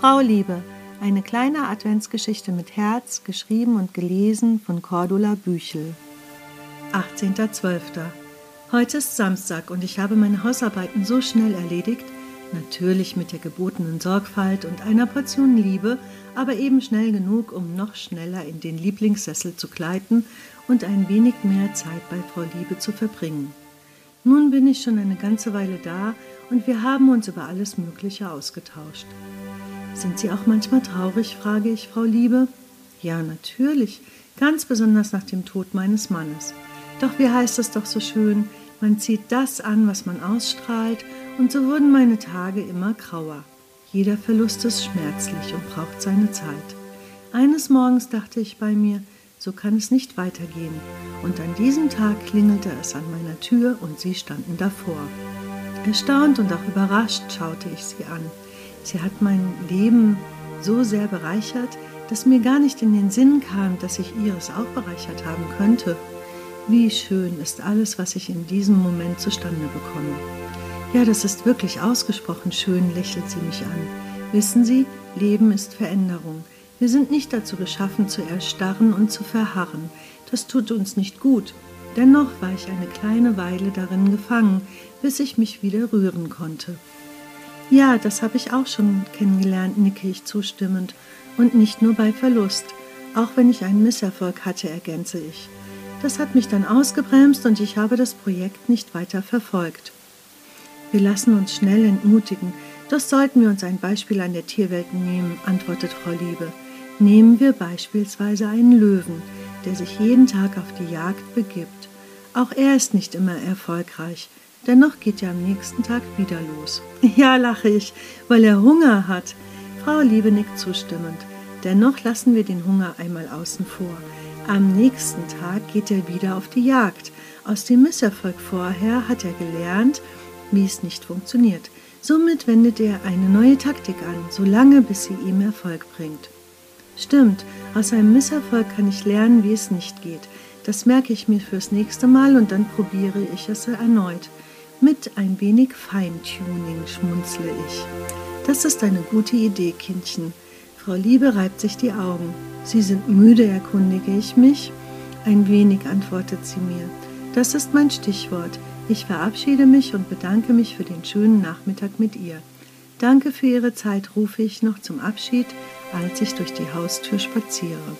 Frau Liebe, eine kleine Adventsgeschichte mit Herz, geschrieben und gelesen von Cordula Büchel. 18.12. Heute ist Samstag und ich habe meine Hausarbeiten so schnell erledigt, natürlich mit der gebotenen Sorgfalt und einer Portion Liebe, aber eben schnell genug, um noch schneller in den Lieblingssessel zu gleiten und ein wenig mehr Zeit bei Frau Liebe zu verbringen. Nun bin ich schon eine ganze Weile da und wir haben uns über alles Mögliche ausgetauscht. Sind Sie auch manchmal traurig? frage ich Frau Liebe. Ja, natürlich, ganz besonders nach dem Tod meines Mannes. Doch wie heißt es doch so schön, man zieht das an, was man ausstrahlt, und so wurden meine Tage immer grauer. Jeder Verlust ist schmerzlich und braucht seine Zeit. Eines Morgens dachte ich bei mir, so kann es nicht weitergehen. Und an diesem Tag klingelte es an meiner Tür und sie standen davor. Erstaunt und auch überrascht schaute ich sie an. Sie hat mein Leben so sehr bereichert, dass mir gar nicht in den Sinn kam, dass ich ihres auch bereichert haben könnte. Wie schön ist alles, was ich in diesem Moment zustande bekomme. Ja, das ist wirklich ausgesprochen schön, lächelt sie mich an. Wissen Sie, Leben ist Veränderung. Wir sind nicht dazu geschaffen, zu erstarren und zu verharren. Das tut uns nicht gut. Dennoch war ich eine kleine Weile darin gefangen, bis ich mich wieder rühren konnte. Ja, das habe ich auch schon kennengelernt, nicke ich zustimmend. Und nicht nur bei Verlust. Auch wenn ich einen Misserfolg hatte, ergänze ich. Das hat mich dann ausgebremst und ich habe das Projekt nicht weiter verfolgt. Wir lassen uns schnell entmutigen. Das sollten wir uns ein Beispiel an der Tierwelt nehmen, antwortet Frau Liebe. Nehmen wir beispielsweise einen Löwen, der sich jeden Tag auf die Jagd begibt. Auch er ist nicht immer erfolgreich, dennoch geht er am nächsten Tag wieder los. Ja, lache ich, weil er Hunger hat. Frau Liebe nickt zustimmend. Dennoch lassen wir den Hunger einmal außen vor. Am nächsten Tag geht er wieder auf die Jagd. Aus dem Misserfolg vorher hat er gelernt, wie es nicht funktioniert. Somit wendet er eine neue Taktik an, solange bis sie ihm Erfolg bringt. Stimmt, aus einem Misserfolg kann ich lernen, wie es nicht geht. Das merke ich mir fürs nächste Mal und dann probiere ich es erneut. Mit ein wenig Feintuning schmunzle ich. Das ist eine gute Idee, Kindchen. Frau Liebe reibt sich die Augen. Sie sind müde, erkundige ich mich. Ein wenig, antwortet sie mir. Das ist mein Stichwort. Ich verabschiede mich und bedanke mich für den schönen Nachmittag mit ihr. Danke für Ihre Zeit, rufe ich noch zum Abschied, als ich durch die Haustür spaziere.